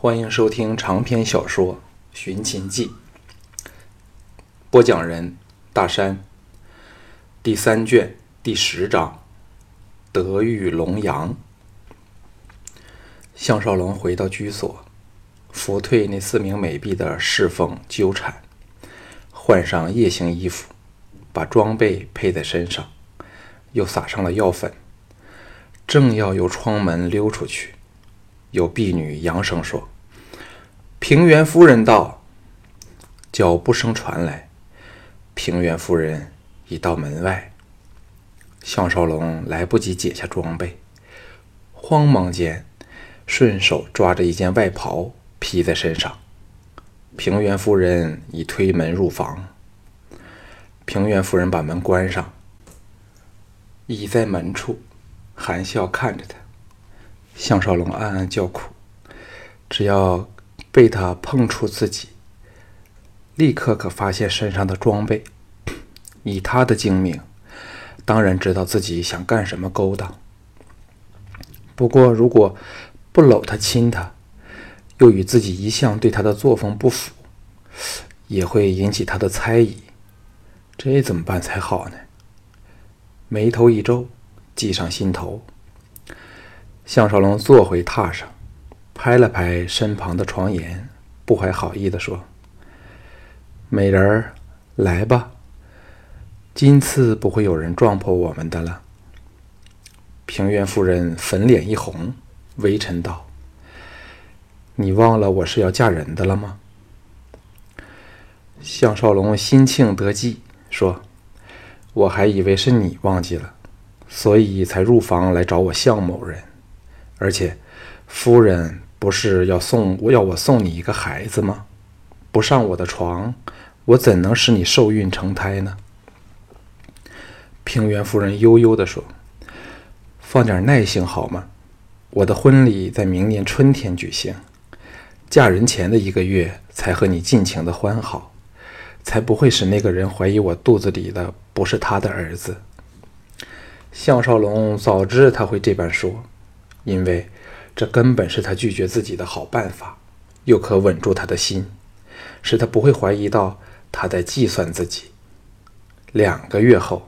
欢迎收听长篇小说《寻秦记》，播讲人大山。第三卷第十章：德育龙阳。项少龙回到居所，拂退那四名美婢的侍奉纠缠，换上夜行衣服，把装备配在身上，又撒上了药粉，正要由窗门溜出去。有婢女扬声说：“平原夫人到。”脚步声传来，平原夫人已到门外。项少龙来不及解下装备，慌忙间顺手抓着一件外袍披在身上。平原夫人已推门入房。平原夫人把门关上，倚在门处，含笑看着他。项少龙暗暗叫苦，只要被他碰触自己，立刻可发现身上的装备。以他的精明，当然知道自己想干什么勾当。不过，如果不搂他亲他，又与自己一向对他的作风不符，也会引起他的猜疑。这怎么办才好呢？眉头一皱，计上心头。项少龙坐回榻上，拍了拍身旁的床沿，不怀好意地说：“美人儿，来吧，今次不会有人撞破我们的了。”平原夫人粉脸一红，微嗔道：“你忘了我是要嫁人的了吗？”项少龙心庆得计，说：“我还以为是你忘记了，所以才入房来找我项某人。”而且，夫人不是要送要我送你一个孩子吗？不上我的床，我怎能使你受孕成胎呢？平原夫人悠悠地说：“放点耐性好吗？我的婚礼在明年春天举行，嫁人前的一个月才和你尽情的欢好，才不会使那个人怀疑我肚子里的不是他的儿子。”项少龙早知他会这般说。因为这根本是他拒绝自己的好办法，又可稳住他的心，使他不会怀疑到他在计算自己。两个月后，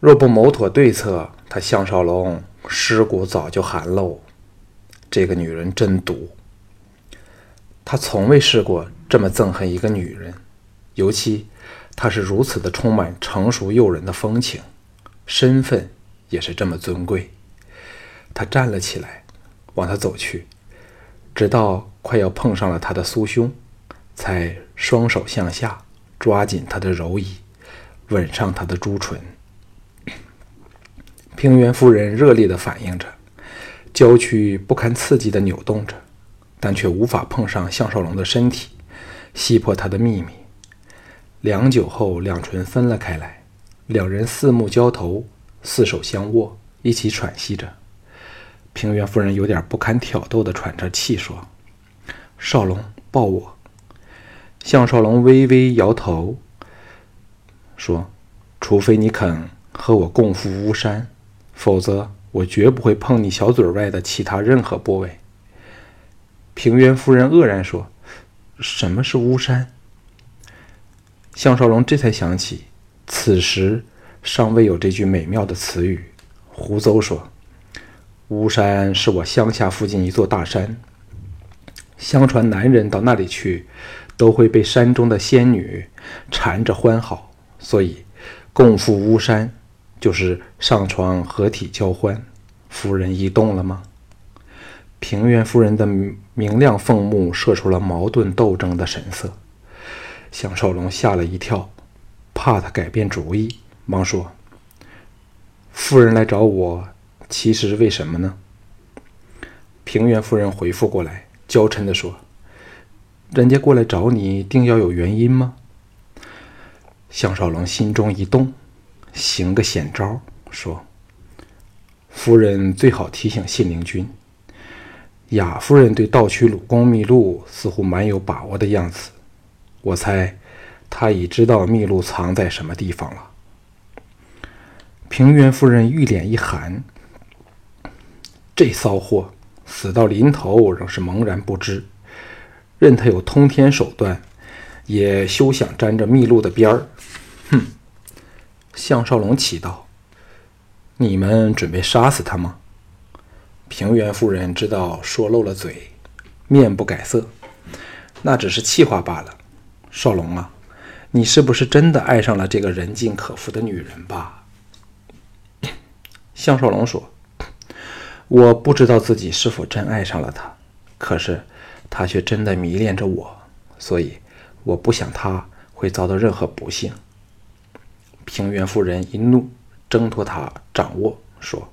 若不谋妥对策，他项少龙尸骨早就寒露。这个女人真毒，他从未试过这么憎恨一个女人，尤其她是如此的充满成熟诱人的风情，身份也是这么尊贵。他站了起来，往他走去，直到快要碰上了他的酥胸，才双手向下抓紧他的柔椅，吻上他的朱唇。平原夫人热烈地反应着，娇躯不堪刺激地扭动着，但却无法碰上项少龙的身体，吸破他的秘密。良久后，两唇分了开来，两人四目交投，四手相握，一起喘息着。平原夫人有点不堪挑逗的喘着气说：“少龙，抱我。”项少龙微微摇头，说：“除非你肯和我共赴巫山，否则我绝不会碰你小嘴外的其他任何部位。”平原夫人愕然说：“什么是巫山？”项少龙这才想起，此时尚未有这句美妙的词语，胡诌说。巫山是我乡下附近一座大山。相传男人到那里去，都会被山中的仙女缠着欢好，所以共赴巫山就是上床合体交欢。夫人一动了吗？平原夫人的明亮凤目射出了矛盾斗争的神色。项少龙吓了一跳，怕他改变主意，忙说：“夫人来找我。”其实为什么呢？平原夫人回复过来，娇嗔地说：“人家过来找你，定要有原因吗？”项少龙心中一动，行个险招，说：“夫人最好提醒信陵君，雅夫人对盗取鲁公秘录似乎蛮有把握的样子，我猜她已知道秘录藏在什么地方了。”平原夫人玉脸一寒。这骚货死到临头仍是茫然不知。任他有通天手段，也休想沾着密路的边儿。哼！项少龙奇道：“你们准备杀死他吗？”平原夫人知道说漏了嘴，面不改色：“那只是气话罢了。”少龙啊，你是不是真的爱上了这个人尽可夫的女人吧？项少龙说：“我不知道自己是否真爱上了他，可是他却真的迷恋着我，所以我不想他会遭到任何不幸。”平原夫人一怒，挣脱他掌握，说：“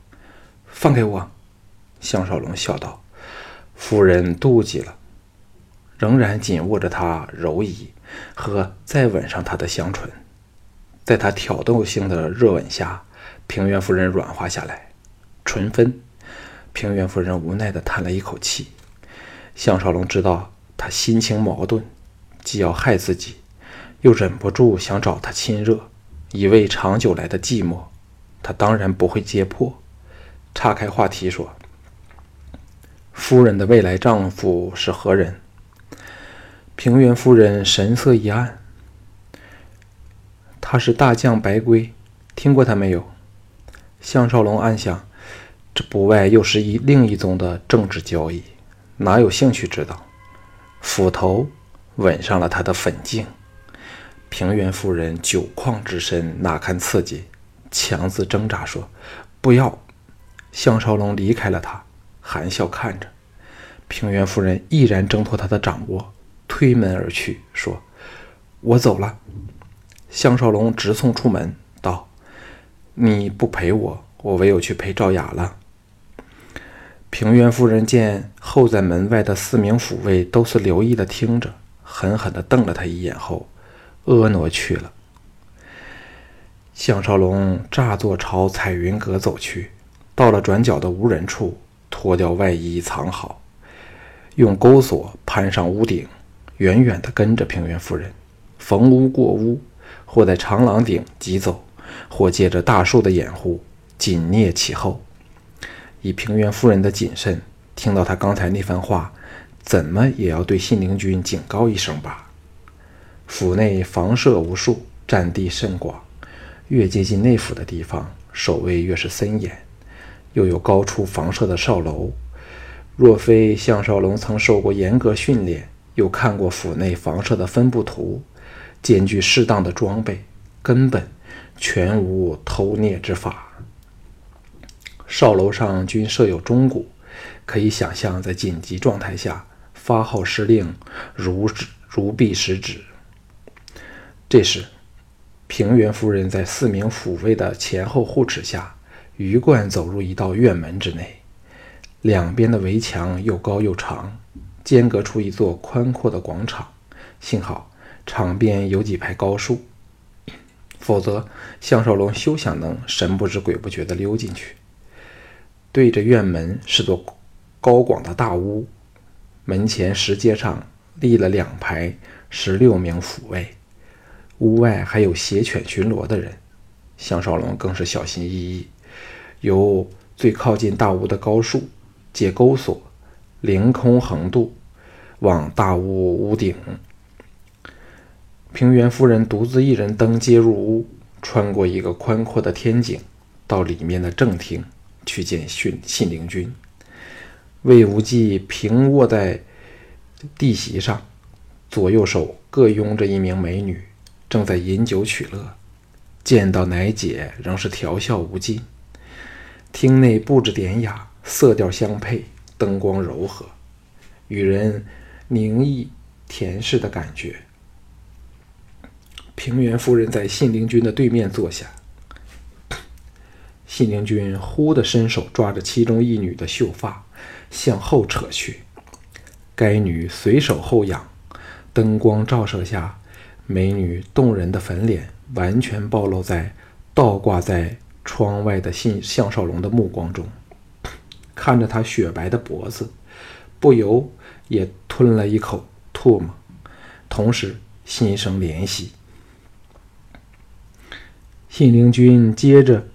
放开我！”项少龙笑道：“夫人妒忌了。”仍然紧握着他柔仪。和再吻上他的香唇，在他挑逗性的热吻下，平原夫人软化下来，唇分。平原夫人无奈地叹了一口气。项少龙知道他心情矛盾，既要害自己，又忍不住想找他亲热，以慰长久来的寂寞。他当然不会揭破，岔开话题说：“夫人的未来丈夫是何人？”平原夫人神色一暗。他是大将白龟，听过他没有？项少龙暗想，这不外又是一另一宗的政治交易，哪有兴趣知道？斧头吻上了他的粉颈。平原夫人酒旷之身哪堪刺激，强自挣扎说：“不要！”项少龙离开了他，含笑看着平原夫人毅然挣脱他的掌握。推门而去，说：“我走了。”项少龙直送出门，道：“你不陪我，我唯有去陪赵雅了。”平原夫人见候在门外的四名府卫都是留意的听着，狠狠地瞪了他一眼后，婀娜去了。项少龙乍坐朝彩云阁走去，到了转角的无人处，脱掉外衣藏好，用钩索攀上屋顶。远远地跟着平原夫人，逢屋过屋，或在长廊顶疾走，或借着大树的掩护紧蹑其后。以平原夫人的谨慎，听到他刚才那番话，怎么也要对信陵君警告一声吧。府内房舍无数，占地甚广，越接近内府的地方，守卫越是森严，又有高出房舍的哨楼。若非项少龙曾受过严格训练，又看过府内房舍的分布图，兼具适当的装备，根本全无偷窃之法。哨楼上均设有钟鼓，可以想象在紧急状态下发号施令如指如臂使指。这时，平原夫人在四名抚卫的前后护持下，鱼贯走入一道院门之内，两边的围墙又高又长。间隔出一座宽阔的广场，幸好场边有几排高树，否则项少龙休想能神不知鬼不觉地溜进去。对着院门是座高广的大屋，门前石阶上立了两排十六名抚卫，屋外还有携犬巡逻的人。项少龙更是小心翼翼，由最靠近大屋的高树借钩索。凌空横渡，往大屋屋顶。平原夫人独自一人登阶入屋，穿过一个宽阔的天井，到里面的正厅去见信信陵君。魏无忌平卧在地席上，左右手各拥着一名美女，正在饮酒取乐。见到奶姐，仍是调笑无尽。厅内布置典雅，色调相配。灯光柔和，与人宁逸恬适的感觉。平原夫人在信陵君的对面坐下，信陵君忽地伸手抓着其中一女的秀发，向后扯去。该女随手后仰，灯光照射下，美女动人的粉脸完全暴露在倒挂在窗外的信项少龙的目光中。看着他雪白的脖子，不由也吞了一口唾沫，同时心生怜惜。信陵君接着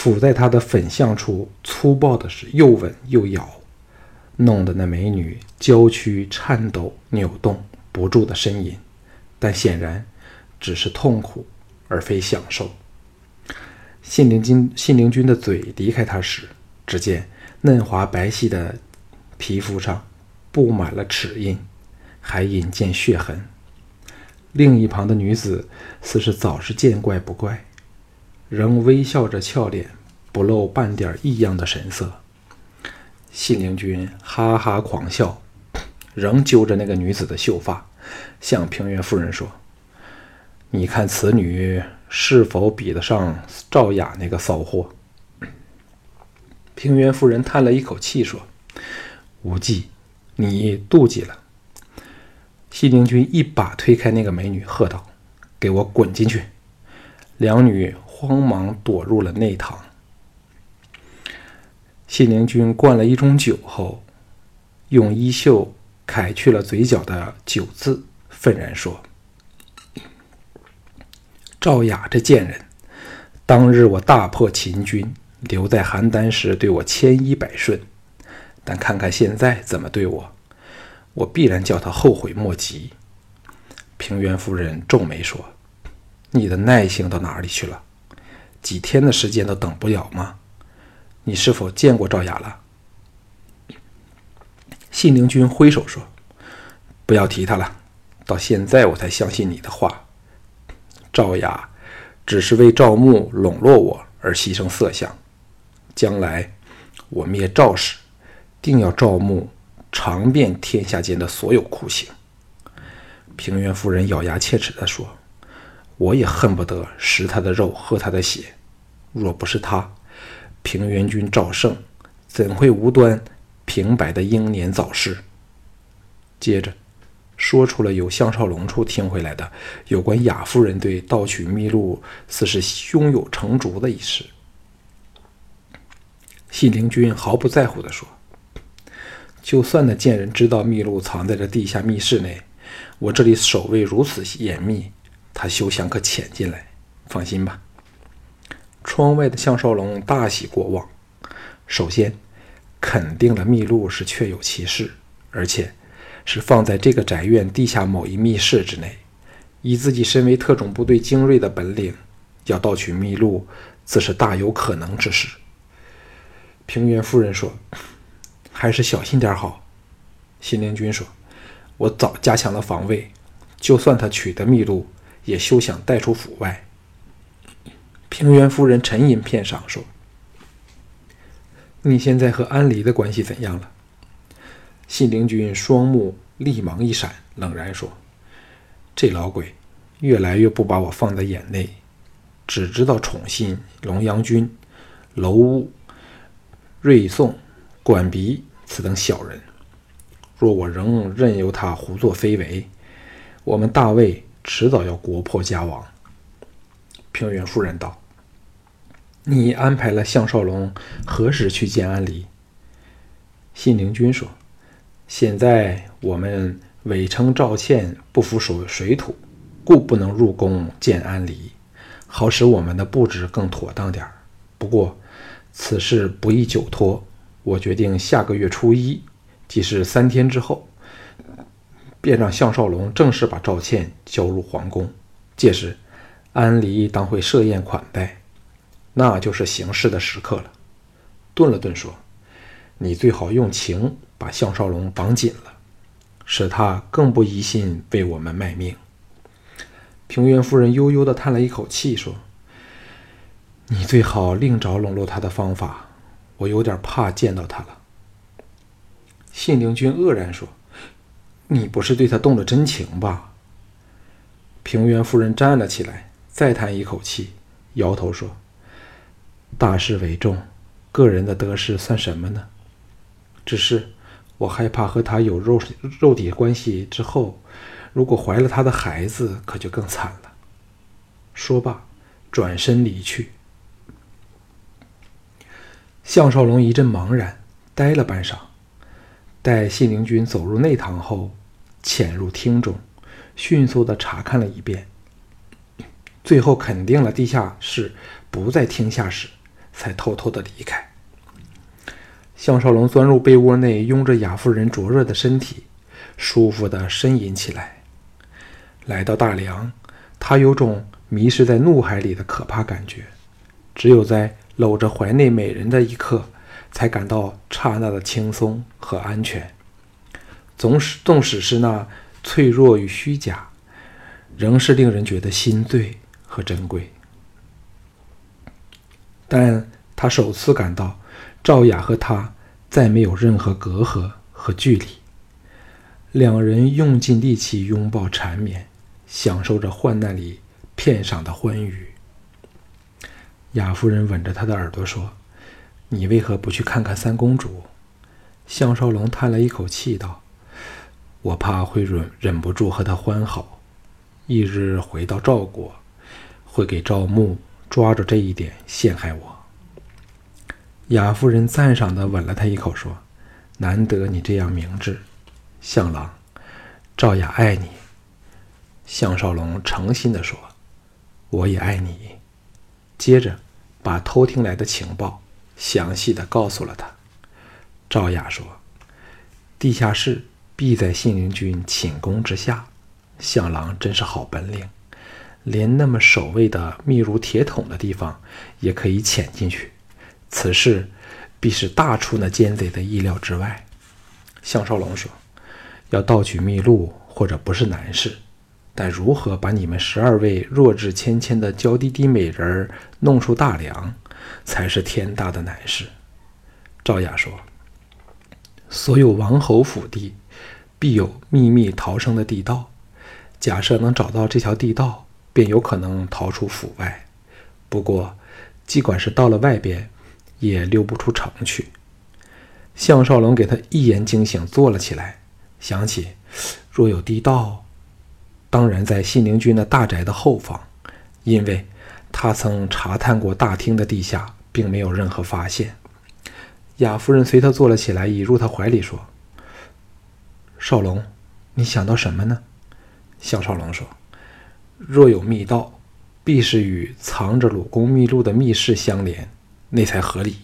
抚在他的粉相处，粗暴的是又吻又咬，弄得那美女娇躯颤抖、扭动不住的呻吟，但显然只是痛苦而非享受。信陵君信陵君的嘴离开他时，只见嫩滑白皙的皮肤上布满了齿印，还隐见血痕。另一旁的女子似是早是见怪不怪，仍微笑着俏脸，不露半点异样的神色。信陵君哈哈狂笑，仍揪着那个女子的秀发，向平原夫人说：“你看此女是否比得上赵雅那个骚货？”平原夫人叹了一口气说：“无忌，你妒忌了。”信陵君一把推开那个美女，喝道：“给我滚进去！”两女慌忙躲入了内堂。信陵君灌了一盅酒后，用衣袖揩去了嘴角的酒渍，愤然说：“赵雅这贱人，当日我大破秦军，留在邯郸时对我千依百顺，但看看现在怎么对我，我必然叫他后悔莫及。”平原夫人皱眉说：“你的耐性到哪里去了？几天的时间都等不了吗？”你是否见过赵雅了？信陵君挥手说：“不要提他了。到现在我才相信你的话。赵雅只是为赵牧笼络我而牺牲色相。将来我灭赵时，定要赵牧尝遍天下间的所有酷刑。”平原夫人咬牙切齿地说：“我也恨不得食他的肉，喝他的血。若不是他。”平原君赵胜怎会无端平白的英年早逝？接着说出了由项少龙处听回来的有关雅夫人对盗取秘录似是胸有成竹的一事。信陵君毫不在乎地说：“就算那贱人知道秘录藏在这地下密室内，我这里守卫如此严密，他休想可潜进来。放心吧。”窗外的项少龙大喜过望。首先，肯定了秘录是确有其事，而且是放在这个宅院地下某一密室之内。以自己身为特种部队精锐的本领，要盗取秘录，自是大有可能之事。平原夫人说：“还是小心点好。”信陵君说：“我早加强了防卫，就算他取得秘录，也休想带出府外。”平原夫人沉吟片上，说：“你现在和安离的关系怎样了？”信陵君双目立芒一闪，冷然说：“这老鬼越来越不把我放在眼内，只知道宠信龙阳君、楼屋、瑞颂、管鼻此等小人。若我仍任由他胡作非为，我们大魏迟早要国破家亡。”平原夫人道。你安排了项少龙何时去见安离？信陵君说：“现在我们伪称赵倩不服水水土，故不能入宫见安离，好使我们的布置更妥当点儿。不过此事不宜久拖，我决定下个月初一，即是三天之后，便让项少龙正式把赵倩交入皇宫。届时，安离当会设宴款待。”那就是行事的时刻了。顿了顿，说：“你最好用情把项少龙绑紧了，使他更不疑心为我们卖命。”平原夫人悠悠地叹了一口气，说：“你最好另找笼络他的方法，我有点怕见到他了。”信陵君愕然说：“你不是对他动了真情吧？”平原夫人站了起来，再叹一口气，摇头说。大事为重，个人的得失算什么呢？只是我害怕和他有肉肉体关系之后，如果怀了他的孩子，可就更惨了。说罢，转身离去。项少龙一阵茫然，呆了半晌，待信陵君走入内堂后，潜入厅中，迅速的查看了一遍，最后肯定了地下室不在厅下室。才偷偷的离开。项少龙钻入被窝内，拥着雅夫人灼热的身体，舒服地呻吟起来。来到大梁，他有种迷失在怒海里的可怕感觉。只有在搂着怀内美人的一刻，才感到刹那的轻松和安全。总使纵使是那脆弱与虚假，仍是令人觉得心醉和珍贵。但他首次感到，赵雅和他再没有任何隔阂和距离。两人用尽力气拥抱缠绵。享受着患难里片晌的欢愉。雅夫人吻着他的耳朵说：“你为何不去看看三公主？”项少龙叹了一口气道：“我怕会忍忍不住和他欢好。一日回到赵国，会给赵牧抓着这一点陷害我。”雅夫人赞赏地吻了他一口，说：“难得你这样明智，项郎，赵雅爱你。”项少龙诚心地说：“我也爱你。”接着，把偷听来的情报详细的告诉了他。赵雅说：“地下室必在信陵君寝宫之下。项郎真是好本领，连那么守卫的密如铁桶的地方也可以潜进去。此事必是大出那奸贼的意料之外。”项少龙说：“要盗取秘录，或者不是难事。”但如何把你们十二位弱智纤纤的娇滴滴美人弄出大梁，才是天大的难事。赵雅说：“所有王侯府邸，必有秘密逃生的地道。假设能找到这条地道，便有可能逃出府外。不过，尽管是到了外边，也溜不出城去。”项少龙给他一言惊醒，坐了起来，想起若有地道。当然，在信陵君的大宅的后方，因为他曾查探过大厅的地下，并没有任何发现。雅夫人随他坐了起来，倚入他怀里说：“少龙，你想到什么呢？”项少龙说：“若有密道，必是与藏着鲁公秘录的密室相连，那才合理。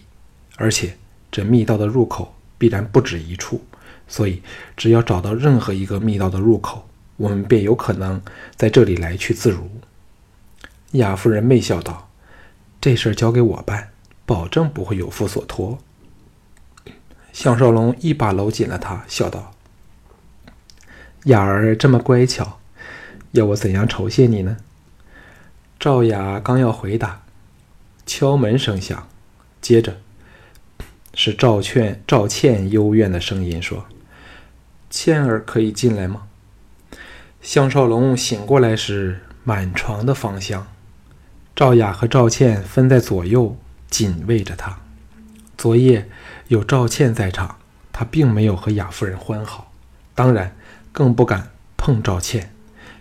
而且这密道的入口必然不止一处，所以只要找到任何一个密道的入口。”我们便有可能在这里来去自如。雅夫人媚笑道：“这事儿交给我办，保证不会有负所托。”项少龙一把搂紧了她，笑道：“雅儿这么乖巧，要我怎样酬谢你呢？”赵雅刚要回答，敲门声响，接着是赵劝、赵倩幽怨的声音说：“倩儿可以进来吗？”项少龙醒过来时，满床的芳香。赵雅和赵倩分在左右，紧偎着他。昨夜有赵倩在场，他并没有和雅夫人欢好，当然更不敢碰赵倩。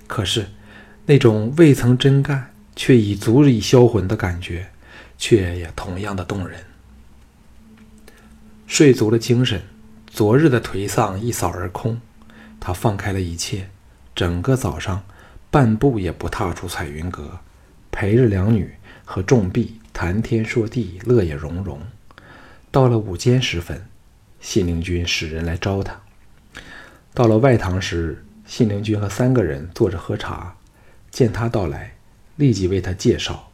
可是那种未曾真干却已足以销魂的感觉，却也同样的动人。睡足了精神，昨日的颓丧一扫而空，他放开了一切。整个早上，半步也不踏出彩云阁，陪着两女和众婢谈天说地，乐也融融。到了午间时分，信陵君使人来招他。到了外堂时，信陵君和三个人坐着喝茶，见他到来，立即为他介绍。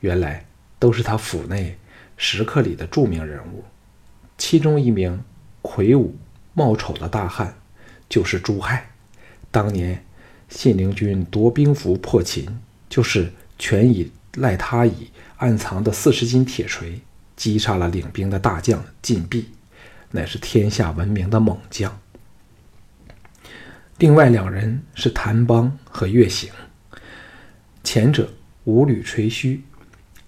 原来都是他府内食客里的著名人物，其中一名魁梧貌丑的大汉，就是朱亥。当年信陵君夺兵符破秦，就是全以赖他以暗藏的四十斤铁锤击杀了领兵的大将晋鄙，乃是天下闻名的猛将。另外两人是谭邦和乐行，前者五履垂须，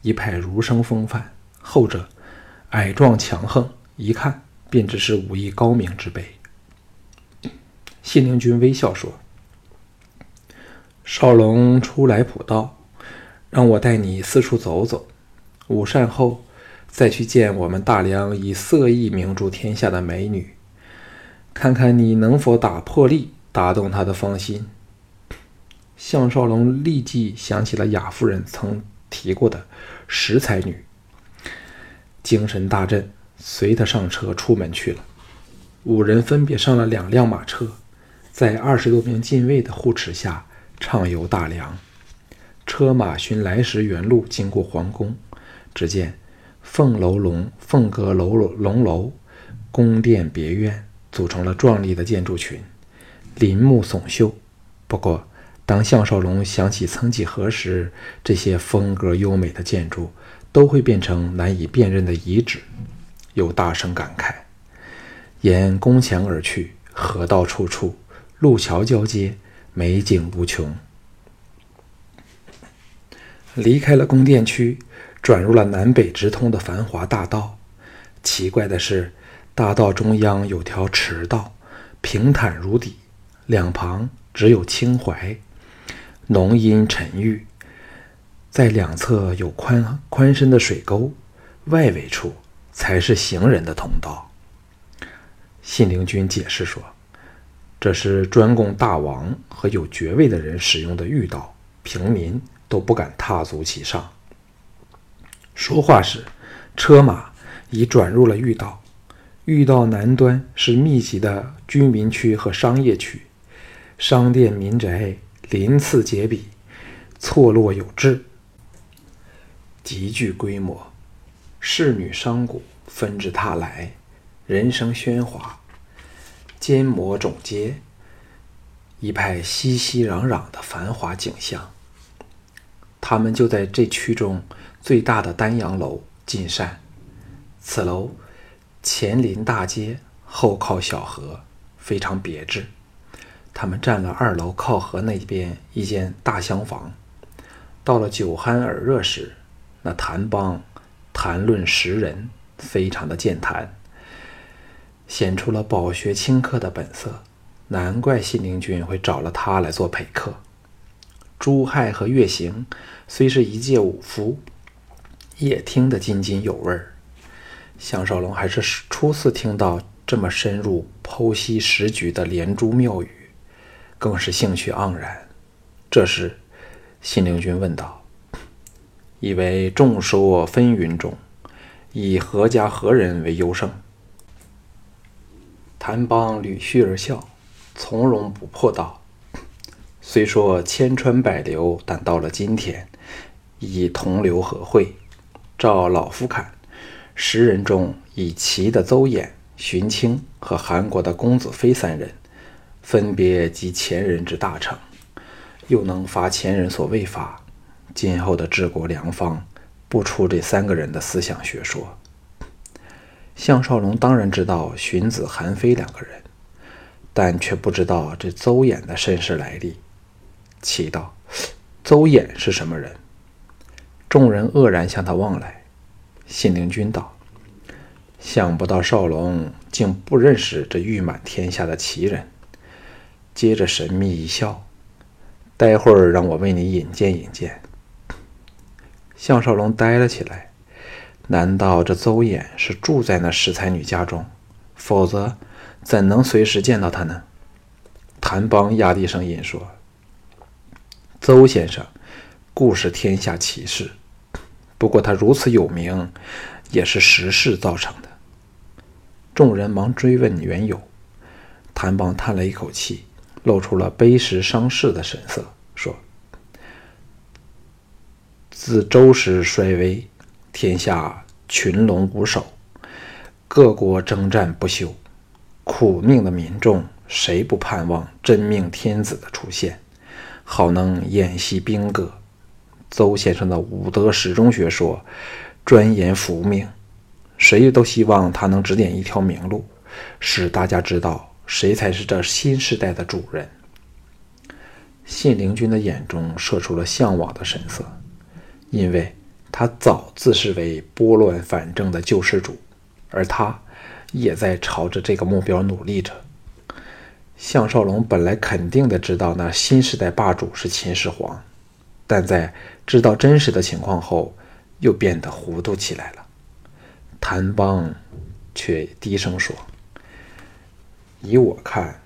一派儒生风范；后者矮壮强横，一看便知是武艺高明之辈。信陵君微笑说：“少龙初来普道，让我带你四处走走。午膳后，再去见我们大梁以色艺名著天下的美女，看看你能否打破例，打动她的芳心。”项少龙立即想起了雅夫人曾提过的十才女，精神大振，随他上车出门去了。五人分别上了两辆马车，在二十多名禁卫的护持下畅游大梁。车马寻来时原路经过皇宫，只见凤楼龙、凤阁楼龙楼、宫殿别院组成了壮丽的建筑群，林木耸秀。不过，当项少龙想起曾几何时这些风格优美的建筑都会变成难以辨认的遗址，又大声感慨。沿宫墙而去，河道处处，路桥交接，美景无穷。离开了宫殿区，转入了南北直通的繁华大道。奇怪的是，大道中央有条池道，平坦如底，两旁只有青槐，浓荫沉郁。在两侧有宽宽深的水沟，外围处才是行人的通道。信陵君解释说：“这是专供大王和有爵位的人使用的御道，平民都不敢踏足其上。”说话时，车马已转入了御道。御道南端是密集的居民区和商业区，商店民宅鳞次栉比，错落有致，极具规模。仕女商贾纷至沓来。人声喧哗，奸魔总街，一派熙熙攘攘的繁华景象。他们就在这区中最大的丹阳楼进膳。此楼前临大街，后靠小河，非常别致。他们占了二楼靠河那边一间大厢房。到了酒酣耳热时，那谭帮谈论时人，非常的健谈。显出了饱学清客的本色，难怪信陵君会找了他来做陪客。朱亥和岳行虽是一介武夫，也听得津津有味儿。项少龙还是初次听到这么深入剖析时局的连珠妙语，更是兴趣盎然。这时，信陵君问道：“以为众说纷纭中，以何家何人为优胜？”谭邦捋须而笑，从容不迫道：“虽说千川百流，但到了今天，已同流合会。照老夫看，十人中以齐的邹衍、荀卿和韩国的公子非三人，分别集前人之大成，又能发前人所未发。今后的治国良方，不出这三个人的思想学说。”项少龙当然知道荀子、韩非两个人，但却不知道这邹衍的身世来历。奇道：“邹衍是什么人？”众人愕然向他望来。信陵君道：“想不到少龙竟不认识这誉满天下的奇人。”接着神秘一笑：“待会儿让我为你引荐引荐。”项少龙呆了起来。难道这邹衍是住在那石才女家中？否则，怎能随时见到她呢？谭邦压低声音说：“邹先生，固是天下奇事，不过他如此有名，也是时势造成的。”众人忙追问缘由。谭邦叹了一口气，露出了悲时伤世的神色，说：“自周时衰微。”天下群龙无首，各国征战不休，苦命的民众谁不盼望真命天子的出现，好能演习兵戈？邹先生的武德始终学说，专研福命，谁都希望他能指点一条明路，使大家知道谁才是这新时代的主人。信陵君的眼中射出了向往的神色，因为。他早自视为拨乱反正的救世主，而他也在朝着这个目标努力着。项少龙本来肯定的知道那新时代霸主是秦始皇，但在知道真实的情况后，又变得糊涂起来了。谭邦却低声说：“以我看，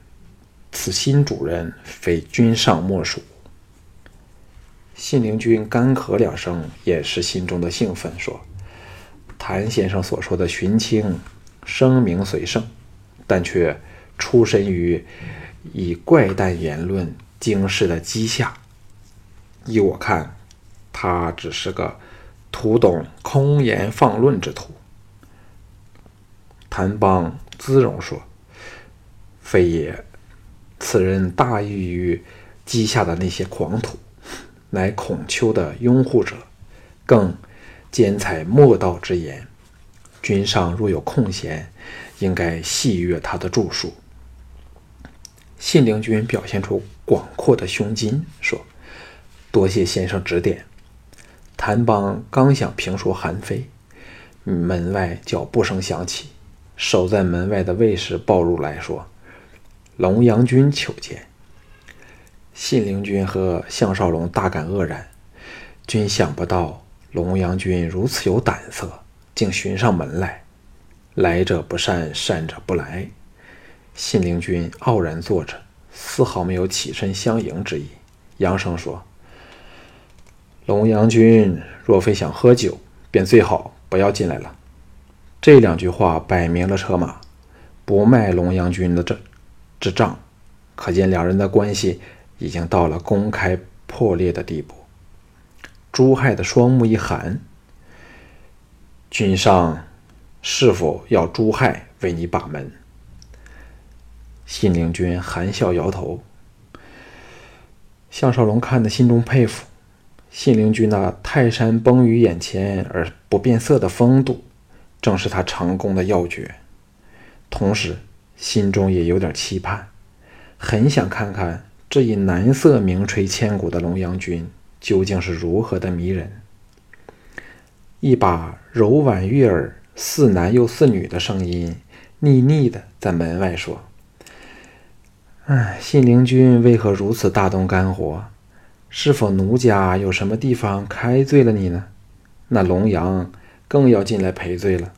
此新主人非君上莫属。”信陵君干咳两声，掩饰心中的兴奋，说：“谭先生所说的荀卿声名虽盛，但却出身于以怪诞言论惊世的姬下。依我看，他只是个图懂空言放论之徒。谭邦姿容说：“非也，此人大异于姬下的那些狂徒，乃孔丘的拥护者，更兼采莫道之言。君上若有空闲，应该细阅他的著述。”信陵君表现出广阔的胸襟，说。多谢先生指点。谭邦刚想评说韩非，门外脚步声响起，守在门外的卫士报入来说：“龙阳君求见。”信陵君和项少龙大感愕然，均想不到龙阳君如此有胆色，竟寻上门来。来者不善，善者不来。信陵君傲然坐着，丝毫没有起身相迎之意，扬声说。龙阳君若非想喝酒，便最好不要进来了。这两句话摆明了车马，不卖龙阳君的这之账，可见两人的关系已经到了公开破裂的地步。朱亥的双目一寒，君上是否要朱亥为你把门？信陵君含笑摇头。项少龙看得心中佩服。信陵君那泰山崩于眼前而不变色的风度，正是他成功的要诀。同时，心中也有点期盼，很想看看这一男色名垂千古的龙阳君究竟是如何的迷人。一把柔婉悦耳、似男又似女的声音，腻腻的在门外说：“哎，信陵君为何如此大动肝火？”是否奴家有什么地方开罪了你呢？那龙阳更要进来赔罪了。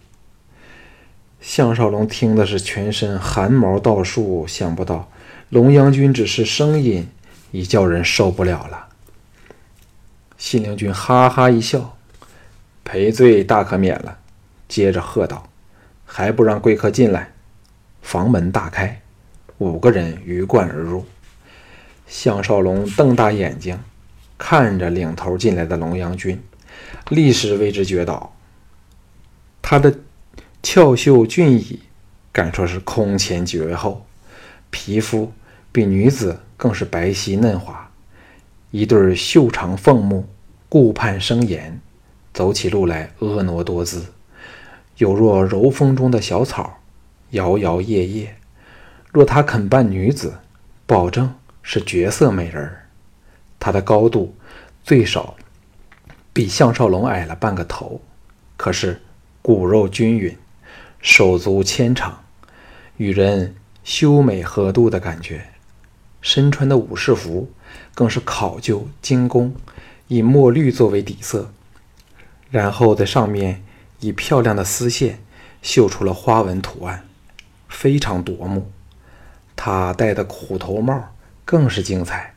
项少龙听的是全身汗毛倒竖，想不到龙阳君只是声音，已叫人受不了了。信陵君哈哈一笑，赔罪大可免了。接着喝道：“还不让贵客进来？”房门大开，五个人鱼贯而入。项少龙瞪大眼睛，看着领头进来的龙阳君，立时为之觉倒。他的俏秀俊逸，敢说是空前绝后，皮肤比女子更是白皙嫩滑，一对秀长凤目，顾盼生颜，走起路来婀娜多姿，有若柔风中的小草，摇摇曳曳。若他肯扮女子，保证。是绝色美人儿，她的高度最少比项少龙矮了半个头，可是骨肉均匀，手足纤长，与人修美合度的感觉。身穿的武士服更是考究精工，以墨绿作为底色，然后在上面以漂亮的丝线绣出了花纹图案，非常夺目。他戴的虎头帽。更是精彩，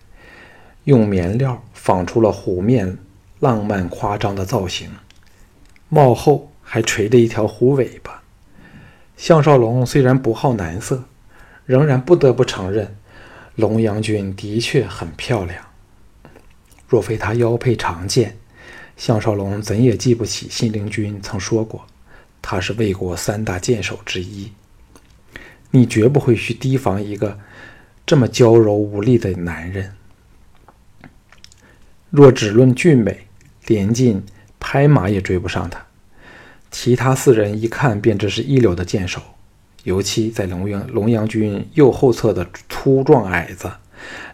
用棉料仿出了虎面，浪漫夸张的造型。帽后还垂着一条虎尾巴。项少龙虽然不好男色，仍然不得不承认，龙阳君的确很漂亮。若非他腰佩长剑，项少龙怎也记不起信陵君曾说过，他是魏国三大剑手之一。你绝不会去提防一个。这么娇柔无力的男人，若只论俊美，连进拍马也追不上他。其他四人一看便知是一流的剑手，尤其在龙阳龙阳君右后侧的粗壮矮子，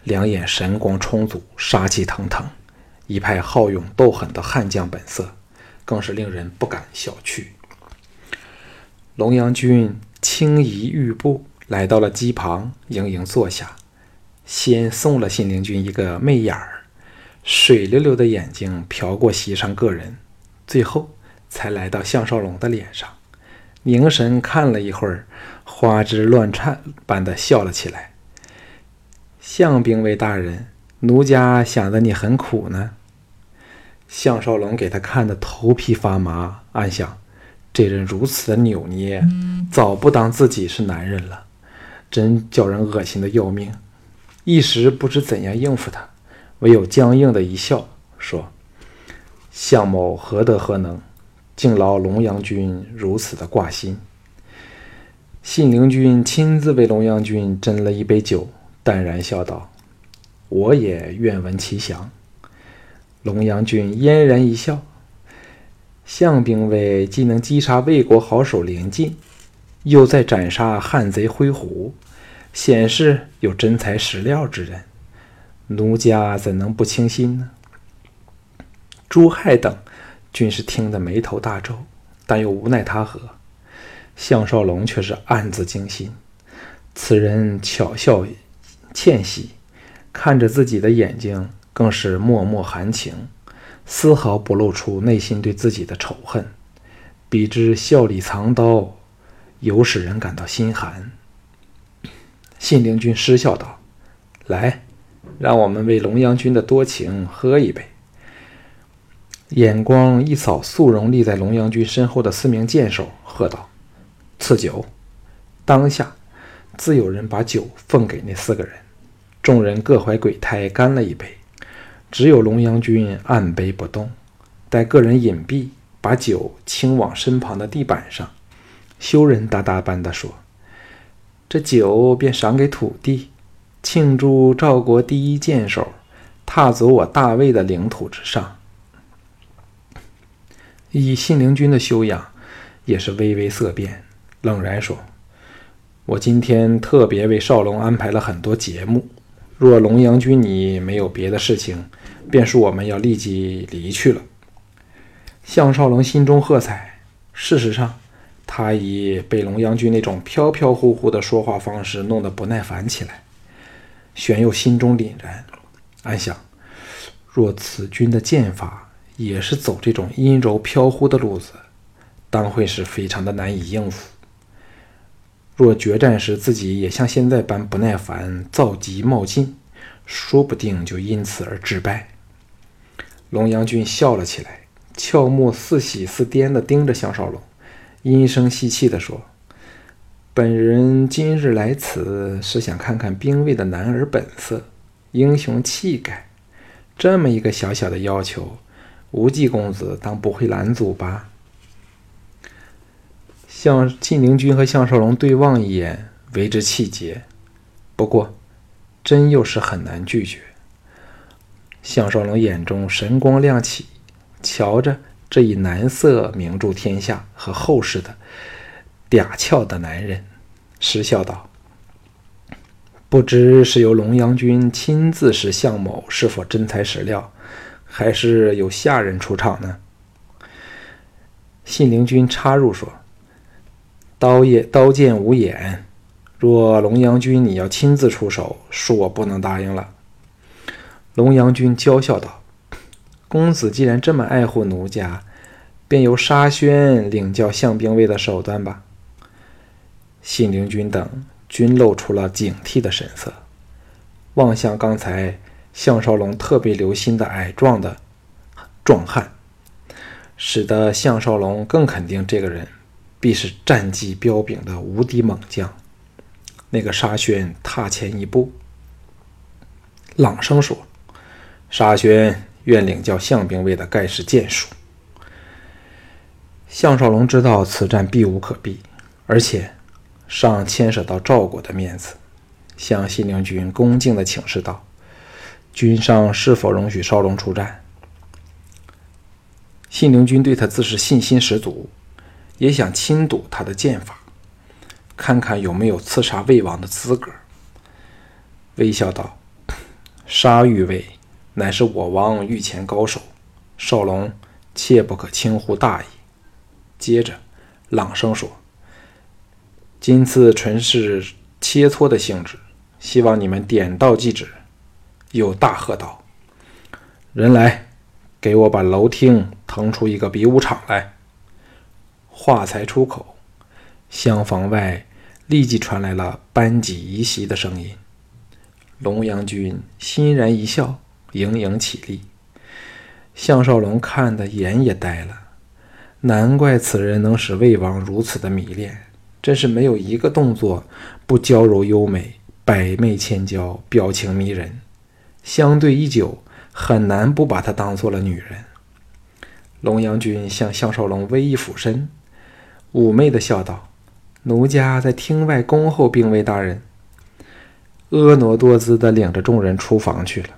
两眼神光充足，杀气腾腾，一派好勇斗狠的悍将本色，更是令人不敢小觑。龙阳君轻移玉步。来到了机旁，盈盈坐下，先送了信陵君一个媚眼儿，水溜溜的眼睛瞟过席上各人，最后才来到项少龙的脸上，凝神看了一会儿，花枝乱颤般的笑了起来。项兵卫大人，奴家想的你很苦呢。项少龙给他看的头皮发麻，暗想：这人如此的扭捏，早不当自己是男人了，真叫人恶心的要命。一时不知怎样应付他，唯有僵硬的一笑，说：“向某何德何能，竟劳龙阳君如此的挂心。”信陵君亲自为龙阳君斟了一杯酒，淡然笑道：“我也愿闻其详。”龙阳君嫣然一笑：“相兵卫既能击杀魏国好手连晋，又在斩杀汉贼灰狐，显是有真材实料之人。奴家怎能不倾心呢？”朱亥等均是听得眉头大皱，但又无奈他何。项少龙却是暗自惊心，此人巧笑倩兮，看着自己的眼睛更是脉脉含情，丝毫不露出内心对自己的仇恨。比之笑里藏刀，尤使人感到心寒。信陵君失笑道：“来，让我们为龙阳君的多情喝一杯。”眼光一扫素容立在龙阳君身后的四名剑手，喝道。赐酒，当下自有人把酒奉给那四个人，众人各怀鬼胎，干了一杯。只有龙阳君按杯不动，待个人隐蔽，把酒倾往身旁的地板上，羞人答答般地说：“这酒便赏给土地，庆祝赵国第一剑手踏足我大魏的领土之上。”以信陵君的修养，也是微微色变。冷然说：“我今天特别为少龙安排了很多节目。若龙阳君你没有别的事情，便是我们要立即离去了。”项少龙心中喝彩。事实上，他已被龙阳君那种飘飘忽忽的说话方式弄得不耐烦起来。玄佑心中凛然，暗想：若此君的剑法也是走这种阴柔飘忽的路子，当会是非常的难以应付。若决战时自己也像现在般不耐烦、躁急冒进，说不定就因此而致败。龙阳君笑了起来，俏目似喜似癫地盯着项少龙，阴声细气地说：“本人今日来此，是想看看兵卫的男儿本色、英雄气概。这么一个小小的要求，无忌公子当不会拦阻吧？”向晋陵君和项少龙对望一眼，为之气结。不过，真又是很难拒绝。项少龙眼中神光亮起，瞧着这一男色名著天下和后世的嗲俏的男人，失笑道：“不知是由龙阳君亲自使项某是否真材实料，还是有下人出场呢？”信陵君插入说。刀也刀剑无眼，若龙阳君你要亲自出手，恕我不能答应了。龙阳君娇笑道：“公子既然这么爱护奴家，便由沙宣领教相兵卫的手段吧。”信陵君等均露出了警惕的神色，望向刚才项少龙特别留心的矮壮的壮汉，使得项少龙更肯定这个人。必是战绩彪炳的无敌猛将。那个沙宣踏前一步，朗声说：“沙宣愿领教项兵卫的盖世剑术。”项少龙知道此战避无可避，而且尚牵涉到赵国的面子，向信陵君恭敬地请示道：“君上是否容许少龙出战？”信陵君对他自是信心十足。也想亲睹他的剑法，看看有没有刺杀魏王的资格。微笑道：“杀御卫乃是我王御前高手，少龙切不可轻忽大意。”接着朗声说：“今次纯是切磋的性质，希望你们点到即止。”又大喝道：“人来，给我把楼厅腾出一个比武场来。”话才出口，厢房外立即传来了班级移席的声音。龙阳君欣然一笑，盈盈起立。项少龙看得眼也呆了，难怪此人能使魏王如此的迷恋，真是没有一个动作不娇柔优美、百媚千娇、表情迷人。相对已久，很难不把她当做了女人。龙阳君向项少龙微一俯身，妩媚的笑道：“奴家在厅外恭候兵卫大人。”婀娜多姿的领着众人出房去了。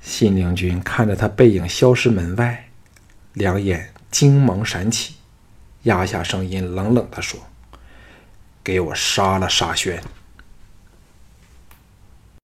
信陵君看着他背影消失门外，两眼精芒闪起，压下声音，冷冷地说：“给我杀了沙宣！”